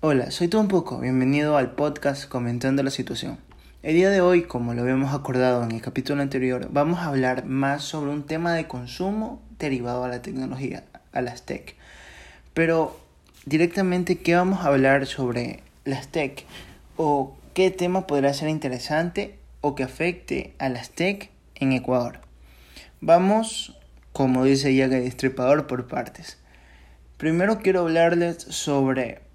Hola, soy Tom Poco, bienvenido al podcast comentando la situación. El día de hoy, como lo habíamos acordado en el capítulo anterior, vamos a hablar más sobre un tema de consumo derivado a la tecnología, a las tech. Pero directamente, ¿qué vamos a hablar sobre las tech? ¿O qué tema podrá ser interesante o que afecte a las tech en Ecuador? Vamos, como dice ya el Destripador, por partes. Primero quiero hablarles sobre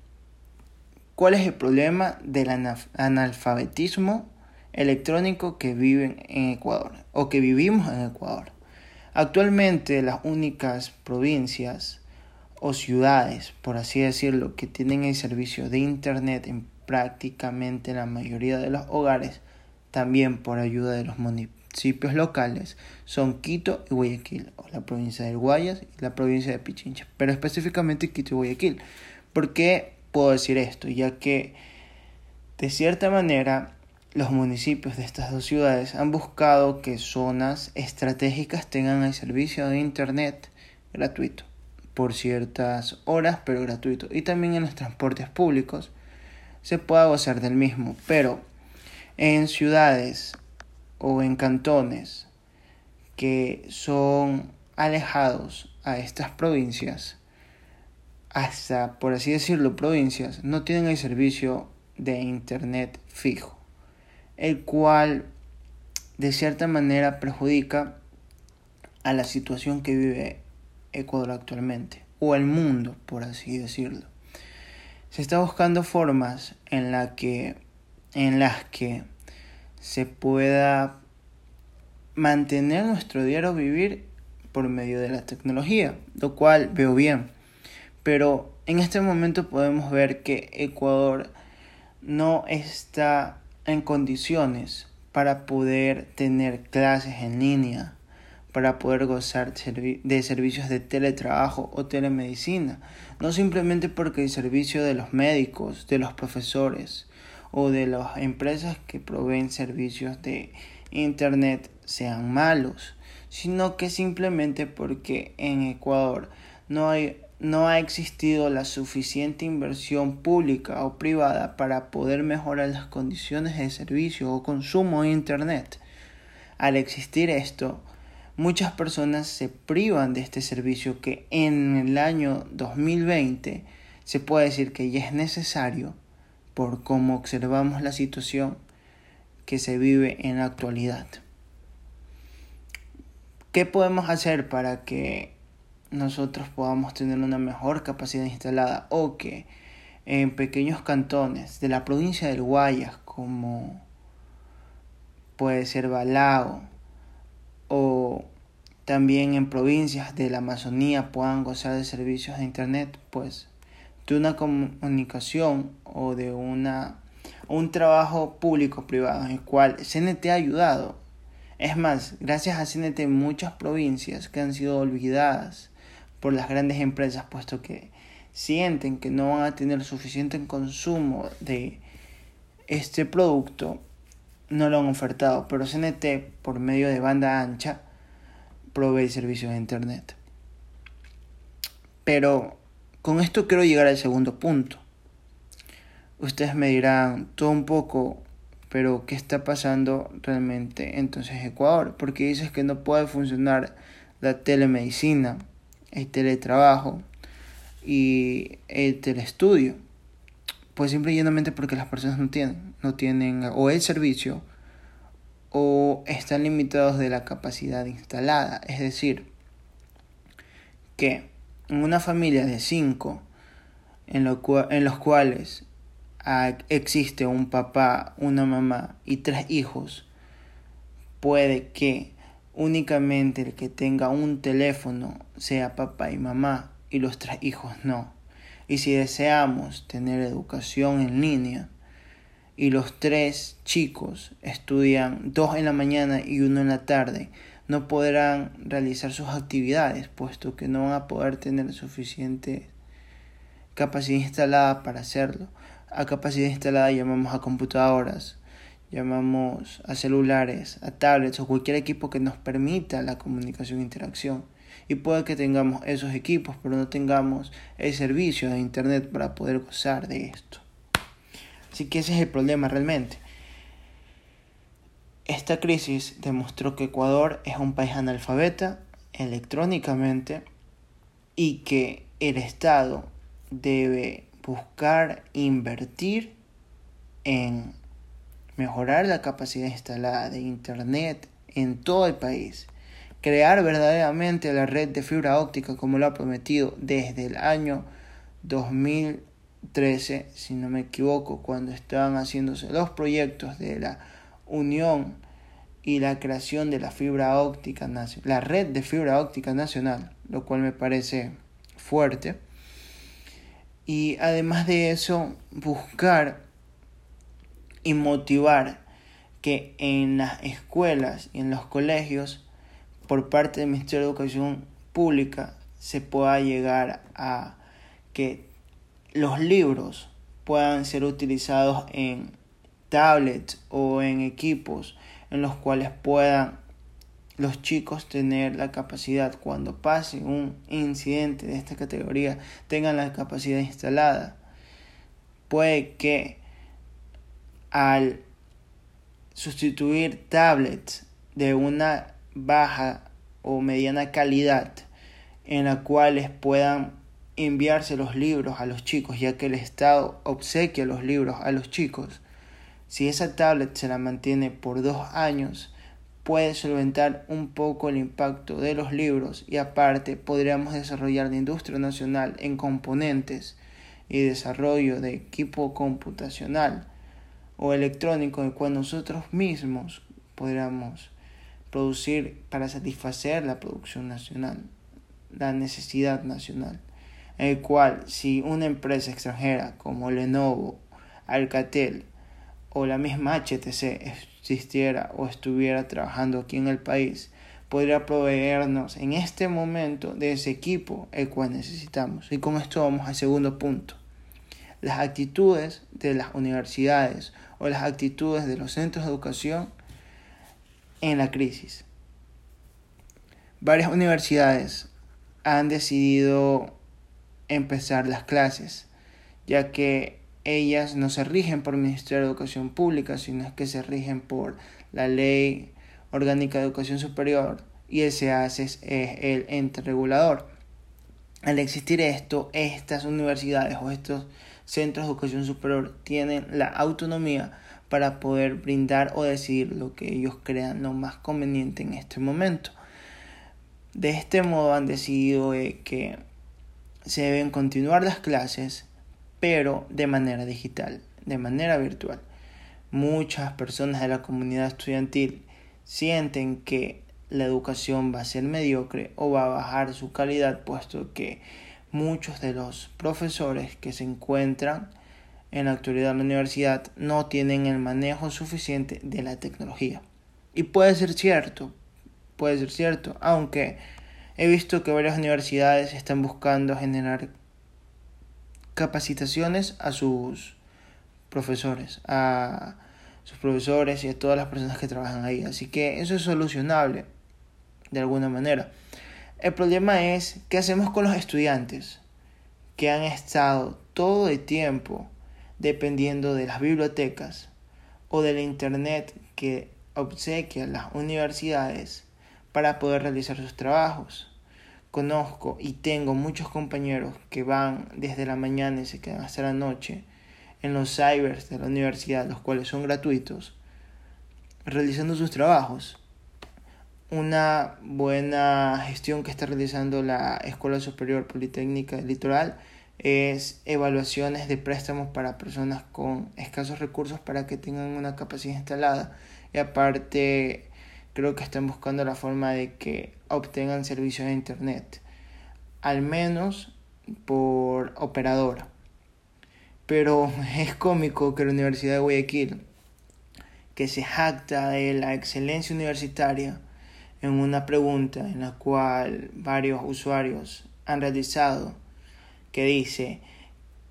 cuál es el problema del analfabetismo electrónico que viven en Ecuador o que vivimos en Ecuador. Actualmente las únicas provincias o ciudades, por así decirlo, que tienen el servicio de Internet en prácticamente la mayoría de los hogares, también por ayuda de los municipios locales, son Quito y Guayaquil, o la provincia del Guayas y la provincia de Pichincha, pero específicamente Quito y Guayaquil. ¿Por qué puedo decir esto? Ya que de cierta manera los municipios de estas dos ciudades han buscado que zonas estratégicas tengan el servicio de Internet gratuito por ciertas horas, pero gratuito. Y también en los transportes públicos se pueda gozar del mismo. Pero en ciudades o en cantones que son alejados a estas provincias, hasta por así decirlo, provincias, no tienen el servicio de Internet fijo el cual de cierta manera perjudica a la situación que vive Ecuador actualmente, o el mundo, por así decirlo. Se está buscando formas en, la que, en las que se pueda mantener nuestro diario vivir por medio de la tecnología, lo cual veo bien. Pero en este momento podemos ver que Ecuador no está en condiciones para poder tener clases en línea, para poder gozar de servicios de teletrabajo o telemedicina, no simplemente porque el servicio de los médicos, de los profesores o de las empresas que proveen servicios de Internet sean malos, sino que simplemente porque en Ecuador no hay no ha existido la suficiente inversión pública o privada para poder mejorar las condiciones de servicio o consumo de Internet. Al existir esto, muchas personas se privan de este servicio que en el año 2020 se puede decir que ya es necesario por cómo observamos la situación que se vive en la actualidad. ¿Qué podemos hacer para que nosotros podamos tener una mejor capacidad instalada o que en pequeños cantones de la provincia del Guayas como puede ser Balao o también en provincias de la Amazonía puedan gozar de servicios de internet pues de una comunicación o de una un trabajo público privado en el cual CNT ha ayudado. Es más gracias a CNT muchas provincias que han sido olvidadas por las grandes empresas, puesto que sienten que no van a tener suficiente consumo de este producto, no lo han ofertado. Pero CNT, por medio de banda ancha, provee servicios de Internet. Pero con esto quiero llegar al segundo punto. Ustedes me dirán todo un poco, pero ¿qué está pasando realmente entonces Ecuador? Porque dices que no puede funcionar la telemedicina el teletrabajo y el telestudio. Pues simple y llanamente porque las personas no tienen, no tienen o el servicio o están limitados de la capacidad instalada. Es decir, que en una familia de cinco, en, lo en los cuales existe un papá, una mamá y tres hijos, puede que únicamente el que tenga un teléfono sea papá y mamá y los tres hijos no. Y si deseamos tener educación en línea y los tres chicos estudian dos en la mañana y uno en la tarde, no podrán realizar sus actividades, puesto que no van a poder tener suficiente capacidad instalada para hacerlo. A capacidad instalada llamamos a computadoras, llamamos a celulares, a tablets o cualquier equipo que nos permita la comunicación e interacción. Y puede que tengamos esos equipos, pero no tengamos el servicio de Internet para poder gozar de esto. Así que ese es el problema realmente. Esta crisis demostró que Ecuador es un país analfabeta electrónicamente y que el Estado debe buscar invertir en mejorar la capacidad instalada de Internet en todo el país, crear verdaderamente la red de fibra óptica como lo ha prometido desde el año 2013, si no me equivoco, cuando estaban haciéndose los proyectos de la unión y la creación de la fibra óptica la red de fibra óptica nacional, lo cual me parece fuerte. Y además de eso, buscar y motivar que en las escuelas y en los colegios, por parte del Ministerio de Educación Pública, se pueda llegar a que los libros puedan ser utilizados en tablets o en equipos en los cuales puedan los chicos tener la capacidad cuando pase un incidente de esta categoría tengan la capacidad instalada. Puede que al sustituir tablets de una baja o mediana calidad en la cuales puedan enviarse los libros a los chicos ya que el Estado obsequia los libros a los chicos si esa tablet se la mantiene por dos años, puede solventar un poco el impacto de los libros y aparte podríamos desarrollar la industria nacional en componentes y desarrollo de equipo computacional o electrónico el cual nosotros mismos podríamos producir para satisfacer la producción nacional, la necesidad nacional, el cual si una empresa extranjera como Lenovo, Alcatel o la misma HTC existiera o estuviera trabajando aquí en el país, podría proveernos en este momento de ese equipo el cual necesitamos. Y con esto vamos al segundo punto. Las actitudes de las universidades o las actitudes de los centros de educación en la crisis. Varias universidades han decidido empezar las clases, ya que ellas no se rigen por el Ministerio de Educación Pública, sino que se rigen por la Ley Orgánica de Educación Superior y el SEAS es el ente regulador. Al existir esto, estas universidades o estos centros de educación superior tienen la autonomía para poder brindar o decidir lo que ellos crean lo más conveniente en este momento. De este modo han decidido eh, que se deben continuar las clases pero de manera digital, de manera virtual. Muchas personas de la comunidad estudiantil sienten que la educación va a ser mediocre o va a bajar su calidad, puesto que muchos de los profesores que se encuentran en la actualidad en la universidad no tienen el manejo suficiente de la tecnología. Y puede ser cierto, puede ser cierto, aunque he visto que varias universidades están buscando generar capacitaciones a sus profesores, a sus profesores y a todas las personas que trabajan ahí. Así que eso es solucionable de alguna manera. El problema es qué hacemos con los estudiantes que han estado todo el tiempo dependiendo de las bibliotecas o del internet que obsequian las universidades para poder realizar sus trabajos conozco y tengo muchos compañeros que van desde la mañana y se quedan hasta la noche en los cybers de la universidad, los cuales son gratuitos, realizando sus trabajos. Una buena gestión que está realizando la Escuela Superior Politécnica del Litoral es evaluaciones de préstamos para personas con escasos recursos para que tengan una capacidad instalada. Y aparte creo que están buscando la forma de que obtengan servicios de internet, al menos por operadora. Pero es cómico que la Universidad de Guayaquil, que se jacta de la excelencia universitaria, en una pregunta en la cual varios usuarios han realizado, que dice,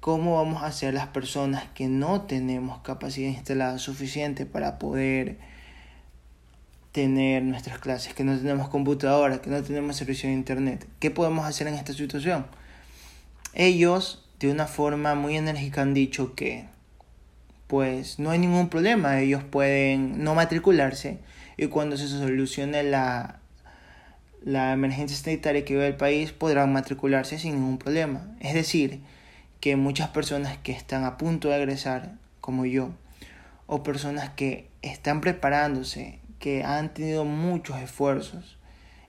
¿cómo vamos a hacer las personas que no tenemos capacidad instalada suficiente para poder tener nuestras clases, que no tenemos computadora, que no tenemos servicio de internet. ¿Qué podemos hacer en esta situación? Ellos, de una forma muy enérgica, han dicho que pues no hay ningún problema, ellos pueden no matricularse y cuando se solucione la, la emergencia sanitaria que vive el país podrán matricularse sin ningún problema. Es decir, que muchas personas que están a punto de egresar, como yo, o personas que están preparándose, que han tenido muchos esfuerzos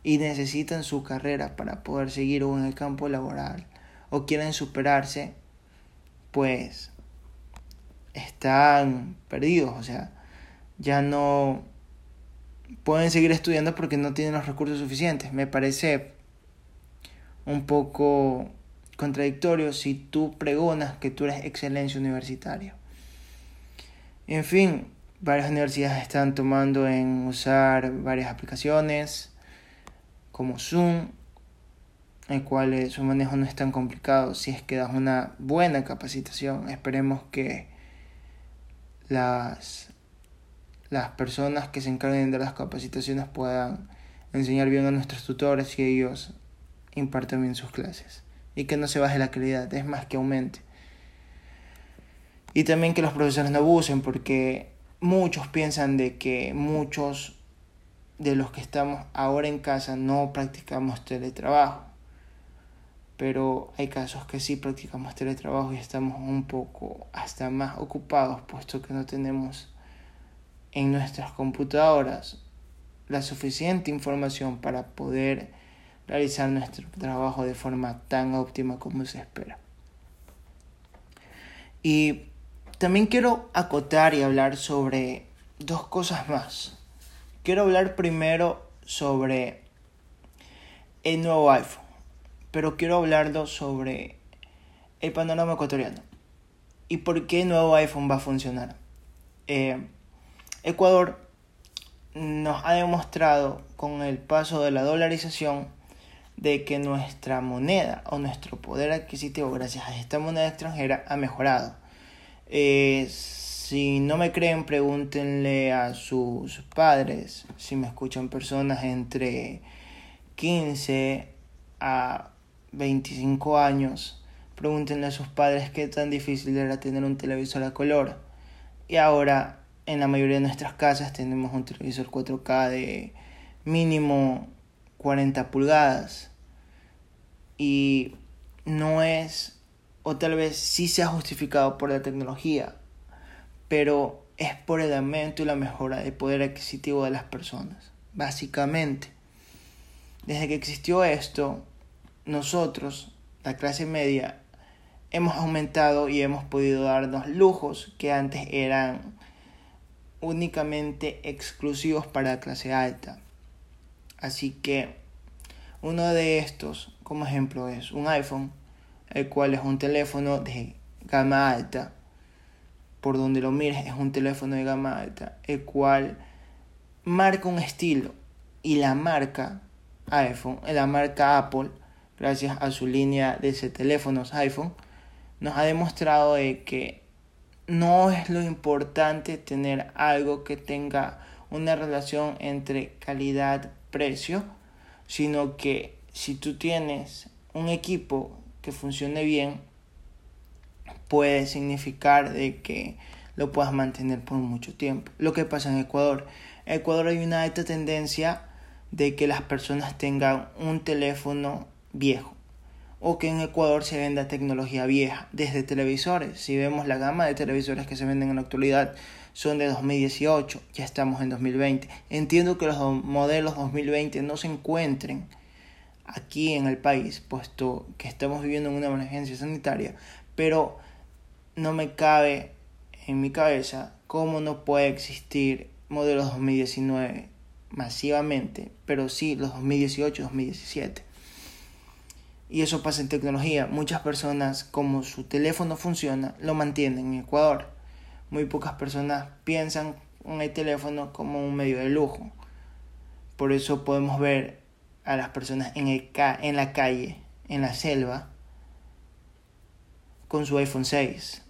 y necesitan su carrera para poder seguir en el campo laboral o quieren superarse, pues están perdidos, o sea, ya no pueden seguir estudiando porque no tienen los recursos suficientes. Me parece un poco contradictorio si tú pregonas que tú eres excelencia universitaria. En fin, varias universidades están tomando en usar varias aplicaciones como Zoom, en cuales su manejo no es tan complicado si es que das una buena capacitación. Esperemos que las, las personas que se encarguen de las capacitaciones puedan enseñar bien a nuestros tutores y ellos imparten bien sus clases. Y que no se baje la calidad, es más que aumente. Y también que los profesores no abusen porque muchos piensan de que muchos de los que estamos ahora en casa no practicamos teletrabajo. Pero hay casos que sí practicamos teletrabajo y estamos un poco hasta más ocupados puesto que no tenemos en nuestras computadoras la suficiente información para poder realizar nuestro trabajo de forma tan óptima como se espera. Y también quiero acotar y hablar sobre dos cosas más. Quiero hablar primero sobre el nuevo iPhone, pero quiero hablarlo sobre el panorama ecuatoriano y por qué el nuevo iPhone va a funcionar. Eh, Ecuador nos ha demostrado con el paso de la dolarización de que nuestra moneda o nuestro poder adquisitivo gracias a esta moneda extranjera ha mejorado. Eh, si no me creen, pregúntenle a sus padres, si me escuchan personas entre 15 a 25 años, pregúntenle a sus padres qué tan difícil era tener un televisor a color. Y ahora en la mayoría de nuestras casas tenemos un televisor 4K de mínimo 40 pulgadas. Y no es o tal vez sí se ha justificado por la tecnología, pero es por el aumento y la mejora del poder adquisitivo de las personas, básicamente. Desde que existió esto, nosotros, la clase media, hemos aumentado y hemos podido darnos lujos que antes eran únicamente exclusivos para la clase alta. Así que uno de estos, como ejemplo, es un iPhone el cual es un teléfono de gama alta. Por donde lo mires es un teléfono de gama alta, el cual marca un estilo y la marca iPhone, la marca Apple, gracias a su línea de teléfonos iPhone, nos ha demostrado de que no es lo importante tener algo que tenga una relación entre calidad-precio, sino que si tú tienes un equipo que funcione bien puede significar de que lo puedas mantener por mucho tiempo. Lo que pasa en Ecuador. En Ecuador hay una alta tendencia de que las personas tengan un teléfono viejo o que en Ecuador se venda tecnología vieja, desde televisores. Si vemos la gama de televisores que se venden en la actualidad son de 2018, ya estamos en 2020. Entiendo que los modelos 2020 no se encuentren aquí en el país, puesto que estamos viviendo en una emergencia sanitaria, pero no me cabe en mi cabeza cómo no puede existir modelos 2019 masivamente, pero sí los 2018-2017. Y eso pasa en tecnología. Muchas personas, como su teléfono funciona, lo mantienen en Ecuador. Muy pocas personas piensan en el teléfono como un medio de lujo. Por eso podemos ver a las personas en, el en la calle, en la selva, con su iPhone 6,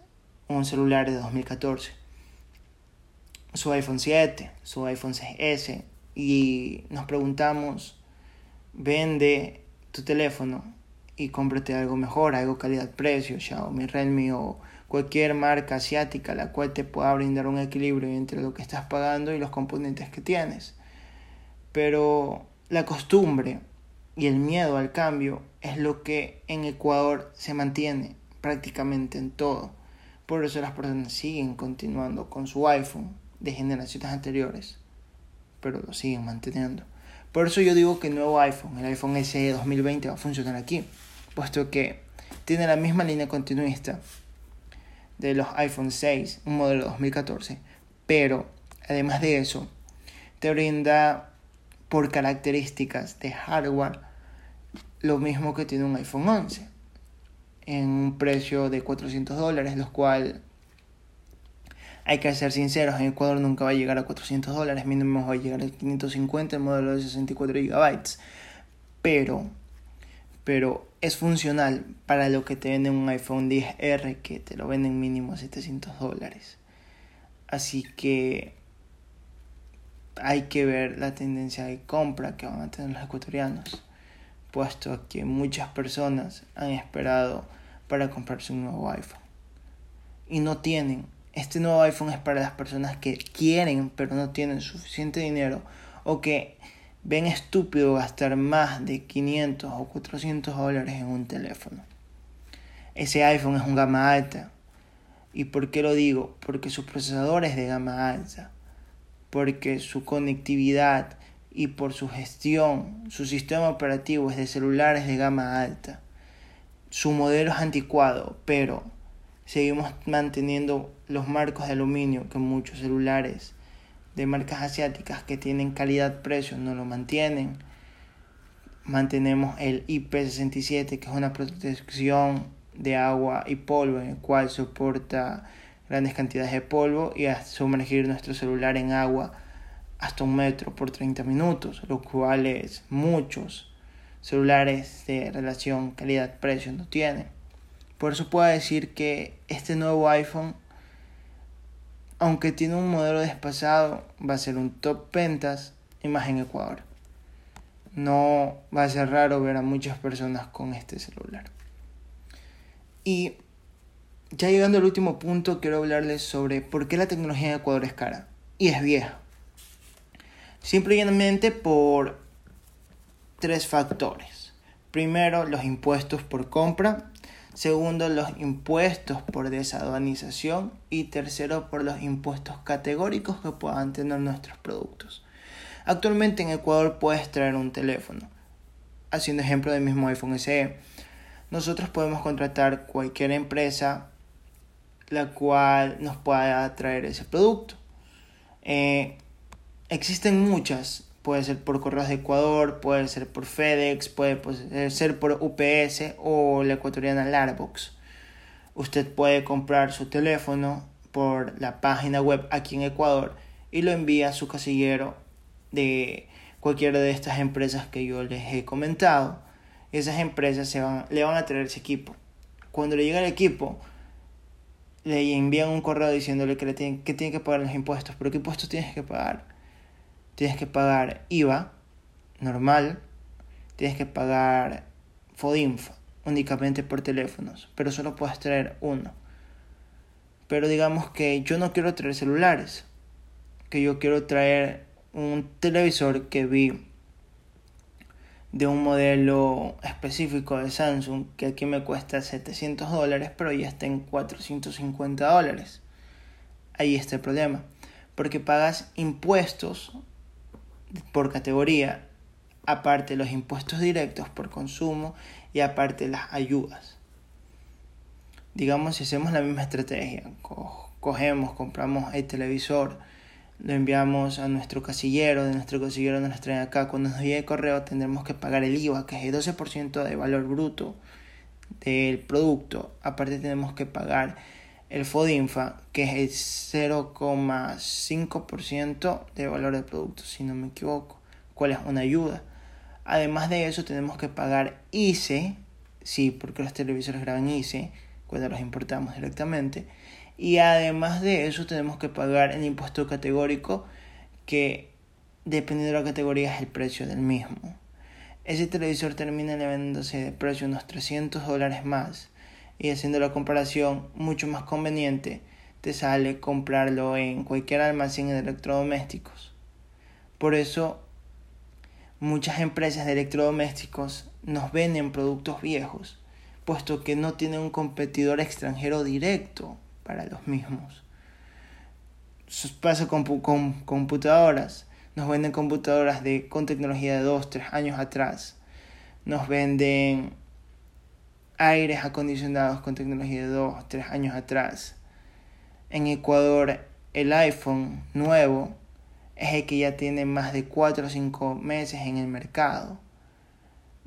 un celular de 2014, su iPhone 7, su iPhone 6S, y nos preguntamos, vende tu teléfono y cómprate algo mejor, algo calidad-precio, Xiaomi, Redmi o cualquier marca asiática la cual te pueda brindar un equilibrio entre lo que estás pagando y los componentes que tienes. Pero la costumbre y el miedo al cambio es lo que en Ecuador se mantiene prácticamente en todo. Por eso las personas siguen continuando con su iPhone de generaciones anteriores, pero lo siguen manteniendo. Por eso yo digo que el nuevo iPhone, el iPhone SE 2020, va a funcionar aquí, puesto que tiene la misma línea continuista de los iPhone 6, un modelo 2014, pero además de eso, te brinda por características de hardware lo mismo que tiene un iPhone 11 en un precio de 400 dólares, los cual hay que ser sinceros, en Ecuador nunca va a llegar a 400 dólares, mínimo va a llegar a 550 el modelo de 64 GB. Pero, pero es funcional para lo que te venden un iPhone 10R que te lo venden mínimo a 700 dólares. Así que hay que ver la tendencia de compra que van a tener los ecuatorianos, puesto que muchas personas han esperado para comprarse un nuevo iPhone y no tienen. Este nuevo iPhone es para las personas que quieren pero no tienen suficiente dinero o que ven estúpido gastar más de 500 o 400 dólares en un teléfono. Ese iPhone es un gama alta. ¿Y por qué lo digo? Porque su procesador es de gama alta. Porque su conectividad y por su gestión, su sistema operativo es de celulares de gama alta. Su modelo es anticuado, pero seguimos manteniendo los marcos de aluminio que muchos celulares de marcas asiáticas que tienen calidad-precio no lo mantienen. Mantenemos el IP67 que es una protección de agua y polvo en el cual soporta grandes cantidades de polvo y a sumergir nuestro celular en agua hasta un metro por 30 minutos, lo cual es muchos celulares de relación calidad-precio no tienen. Por eso puedo decir que este nuevo iPhone aunque tiene un modelo despasado, va a ser un top ventas y más en Ecuador. No va a ser raro ver a muchas personas con este celular. Y ya llegando al último punto, quiero hablarles sobre por qué la tecnología en Ecuador es cara y es vieja. Simplemente por tres factores. Primero, los impuestos por compra Segundo, los impuestos por desaduanización. Y tercero, por los impuestos categóricos que puedan tener nuestros productos. Actualmente en Ecuador puedes traer un teléfono. Haciendo ejemplo del mismo iPhone SE. Nosotros podemos contratar cualquier empresa la cual nos pueda traer ese producto. Eh, existen muchas Puede ser por Correos de Ecuador, puede ser por FedEx, puede pues, ser por UPS o la ecuatoriana Larbox. Usted puede comprar su teléfono por la página web aquí en Ecuador y lo envía a su casillero de cualquiera de estas empresas que yo les he comentado. Esas empresas se van, le van a traer ese equipo. Cuando le llega el equipo, le envían un correo diciéndole que, le tiene, que tiene que pagar los impuestos. Pero ¿qué impuestos tienes que pagar? Tienes que pagar IVA normal, tienes que pagar FODINFA únicamente por teléfonos, pero solo puedes traer uno. Pero digamos que yo no quiero traer celulares, que yo quiero traer un televisor que vi de un modelo específico de Samsung que aquí me cuesta 700 dólares, pero ya está en 450 dólares. Ahí está el problema, porque pagas impuestos por categoría, aparte los impuestos directos por consumo y aparte las ayudas. Digamos, si hacemos la misma estrategia, cogemos, compramos el televisor, lo enviamos a nuestro casillero, de nuestro casillero nos traen acá, cuando nos llegue el correo tendremos que pagar el IVA, que es el 12% de valor bruto del producto. Aparte tenemos que pagar el FODINFA, que es el 0,5% de valor del producto, si no me equivoco, cuál es una ayuda. Además de eso, tenemos que pagar ICE, sí, porque los televisores graban ICE cuando los importamos directamente. Y además de eso, tenemos que pagar el impuesto categórico, que dependiendo de la categoría es el precio del mismo. Ese televisor termina elevándose de precio unos 300 dólares más y haciendo la comparación mucho más conveniente te sale comprarlo en cualquier almacén de electrodomésticos. Por eso muchas empresas de electrodomésticos nos venden productos viejos, puesto que no tienen un competidor extranjero directo para los mismos. Pasa con, con computadoras nos venden computadoras de, con tecnología de 2, 3 años atrás. Nos venden aires acondicionados con tecnología de 2, 3 años atrás. En Ecuador el iPhone nuevo es el que ya tiene más de 4 o 5 meses en el mercado.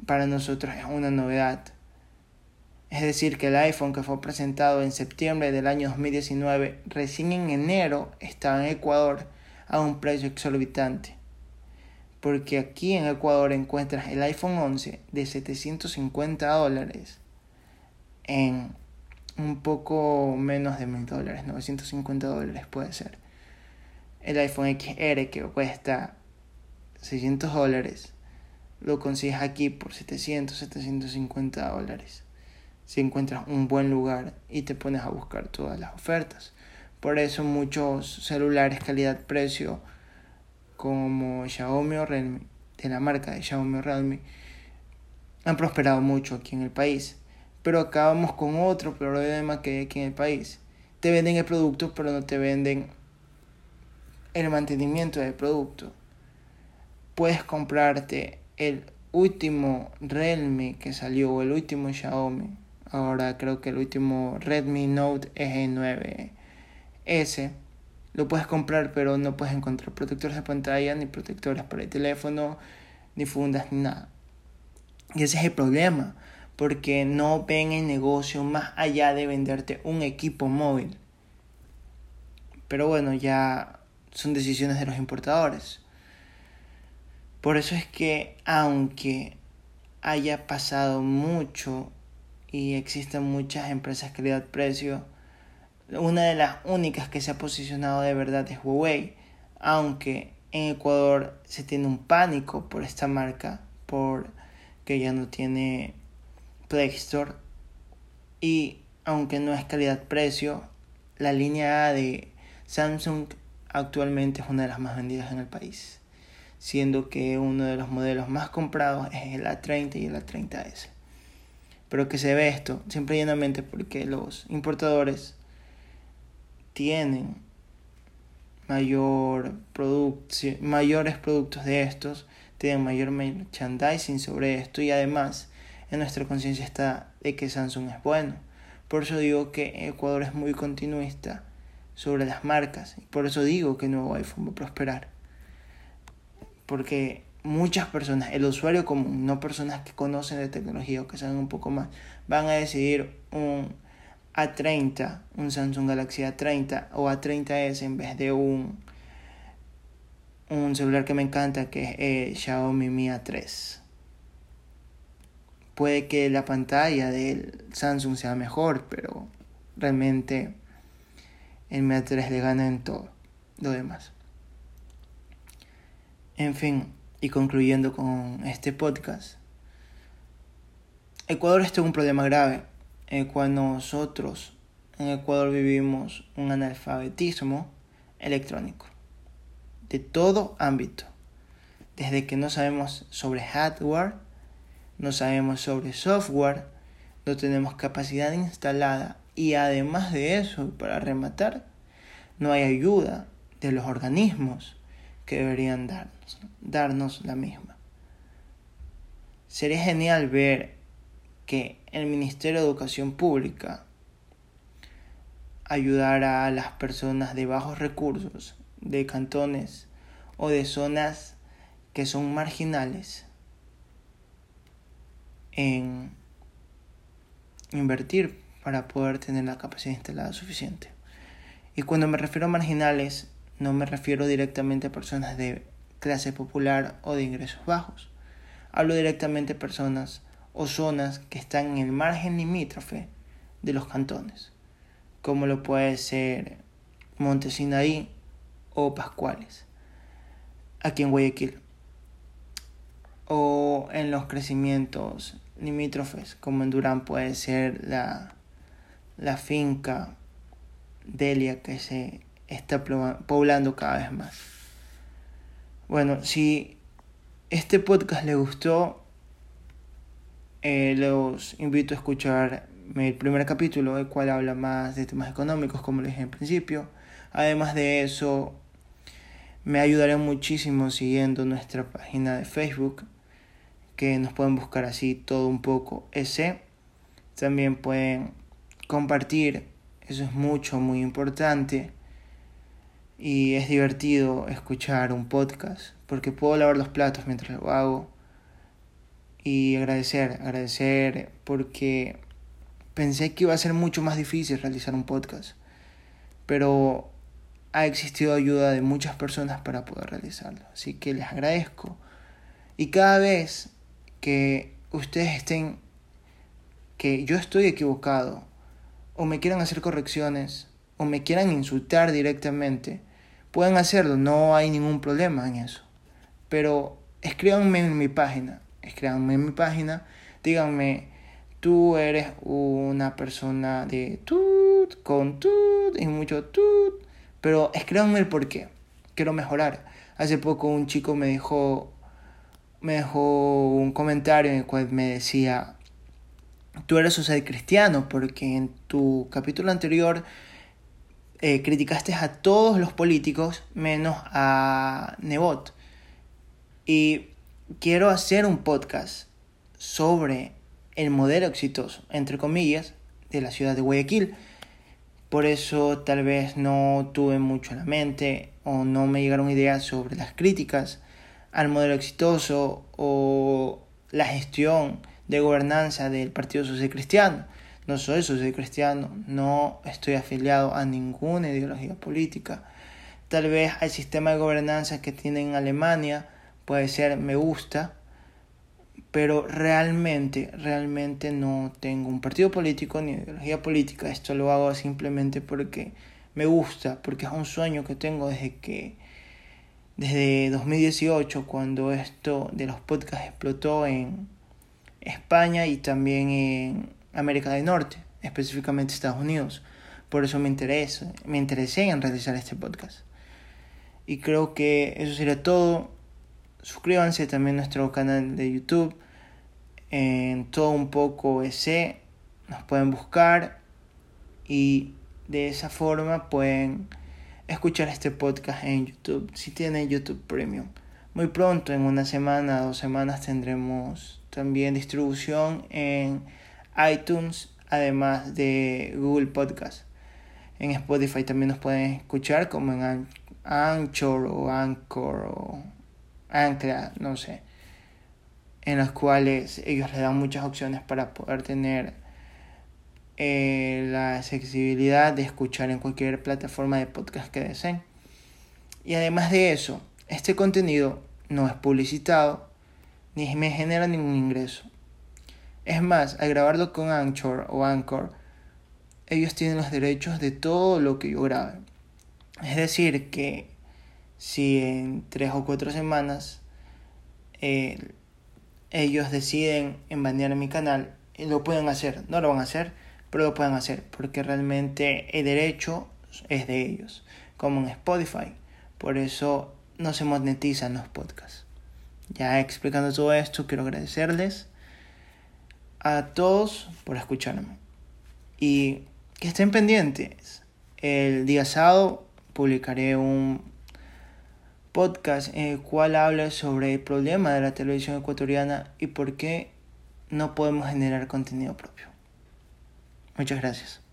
Para nosotros es una novedad. Es decir, que el iPhone que fue presentado en septiembre del año 2019, recién en enero estaba en Ecuador a un precio exorbitante. Porque aquí en Ecuador encuentras el iPhone 11 de 750 dólares en un poco menos de 1000 dólares, 950 dólares puede ser. El iPhone XR que cuesta 600 dólares lo consigues aquí por 700, 750 dólares. Si encuentras un buen lugar y te pones a buscar todas las ofertas. Por eso muchos celulares calidad-precio como Xiaomi o Realme, de la marca de Xiaomi o Realme, han prosperado mucho aquí en el país. Pero acabamos con otro problema que hay aquí en el país. Te venden el producto, pero no te venden el mantenimiento del producto. Puedes comprarte el último Realme que salió o el último Xiaomi. Ahora creo que el último Redmi Note es 9 ese lo puedes comprar, pero no puedes encontrar protectores de pantalla, ni protectores para el teléfono, ni fundas, ni nada. Y ese es el problema, porque no ven el negocio más allá de venderte un equipo móvil. Pero bueno, ya son decisiones de los importadores. Por eso es que aunque haya pasado mucho y existen muchas empresas calidad-precio, una de las únicas que se ha posicionado de verdad es Huawei, aunque en Ecuador se tiene un pánico por esta marca, porque ya no tiene Play Store y aunque no es calidad-precio, la línea A de Samsung actualmente es una de las más vendidas en el país, siendo que uno de los modelos más comprados es el A30 y el A30S. Pero que se ve esto siempre llenamente porque los importadores tienen mayor mayores productos de estos, tienen mayor merchandising sobre esto y además en nuestra conciencia está de que Samsung es bueno. Por eso digo que Ecuador es muy continuista sobre las marcas y por eso digo que el nuevo iPhone va a prosperar. Porque muchas personas, el usuario común, no personas que conocen de tecnología o que saben un poco más, van a decidir un a30, un Samsung Galaxy A30 o A30s en vez de un, un celular que me encanta que es el Xiaomi Mi A3. Puede que la pantalla del Samsung sea mejor, pero realmente el Mi A3 le gana en todo lo demás. En fin, y concluyendo con este podcast, Ecuador está en un problema grave eh, cuando nosotros en Ecuador vivimos un analfabetismo electrónico de todo ámbito. Desde que no sabemos sobre hardware, no sabemos sobre software, no tenemos capacidad instalada y además de eso, para rematar, no hay ayuda de los organismos que deberían darnos, darnos la misma. Sería genial ver que el Ministerio de Educación Pública ayudara a las personas de bajos recursos, de cantones o de zonas que son marginales en invertir para poder tener la capacidad instalada suficiente. Y cuando me refiero a marginales, no me refiero directamente a personas de clase popular o de ingresos bajos. Hablo directamente a personas o zonas que están en el margen limítrofe de los cantones, como lo puede ser Montesinaí o Pascuales. aquí en Guayaquil o en los crecimientos limítrofes, como en Durán puede ser la, la finca Delia que se está poblando cada vez más. Bueno, si este podcast le gustó, eh, los invito a escuchar el primer capítulo, el cual habla más de temas económicos, como les dije al principio. Además de eso, me ayudaré muchísimo siguiendo nuestra página de Facebook, que nos pueden buscar así todo un poco ese. También pueden compartir, eso es mucho, muy importante. Y es divertido escuchar un podcast, porque puedo lavar los platos mientras lo hago. Y agradecer, agradecer porque pensé que iba a ser mucho más difícil realizar un podcast. Pero ha existido ayuda de muchas personas para poder realizarlo. Así que les agradezco. Y cada vez que ustedes estén, que yo estoy equivocado, o me quieran hacer correcciones, o me quieran insultar directamente, pueden hacerlo, no hay ningún problema en eso. Pero escríbanme en mi página, escríbanme en mi página, díganme, tú eres una persona de tut, con tut y mucho tut, pero escríbanme el por qué, quiero mejorar. Hace poco un chico me dijo, me dejó un comentario en el cual me decía, tú eres un ser cristiano porque en tu capítulo anterior eh, criticaste a todos los políticos menos a Nebot. Y quiero hacer un podcast sobre el modelo exitoso, entre comillas, de la ciudad de Guayaquil. Por eso tal vez no tuve mucho en la mente o no me llegaron ideas sobre las críticas al modelo exitoso o la gestión de gobernanza del Partido Social Cristiano. No soy social cristiano, no estoy afiliado a ninguna ideología política. Tal vez el sistema de gobernanza que tiene en Alemania puede ser me gusta, pero realmente, realmente no tengo un partido político ni ideología política. Esto lo hago simplemente porque me gusta, porque es un sueño que tengo desde que desde 2018 cuando esto de los podcasts explotó en España y también en América del Norte, específicamente Estados Unidos. Por eso me interesa, me interesé en realizar este podcast. Y creo que eso sería todo. Suscríbanse también a nuestro canal de YouTube en todo un poco ese nos pueden buscar y de esa forma pueden escuchar este podcast en YouTube, si tienen YouTube Premium. Muy pronto, en una semana, dos semanas, tendremos también distribución en iTunes, además de Google Podcast. En Spotify también nos pueden escuchar como en Anchor o Anchor o Ancla, no sé, en las cuales ellos le dan muchas opciones para poder tener eh, la accesibilidad de escuchar en cualquier plataforma de podcast que deseen. Y además de eso, este contenido no es publicitado ni me genera ningún ingreso. Es más, al grabarlo con Anchor o Anchor, ellos tienen los derechos de todo lo que yo grabe. Es decir, que si en tres o cuatro semanas eh, ellos deciden enbanear mi canal, lo pueden hacer, no lo van a hacer, pero lo pueden hacer porque realmente el derecho es de ellos, como en Spotify. Por eso no se monetizan los podcasts. Ya explicando todo esto, quiero agradecerles a todos por escucharme. Y que estén pendientes. El día sábado publicaré un podcast en el cual habla sobre el problema de la televisión ecuatoriana y por qué no podemos generar contenido propio. Muchas gracias.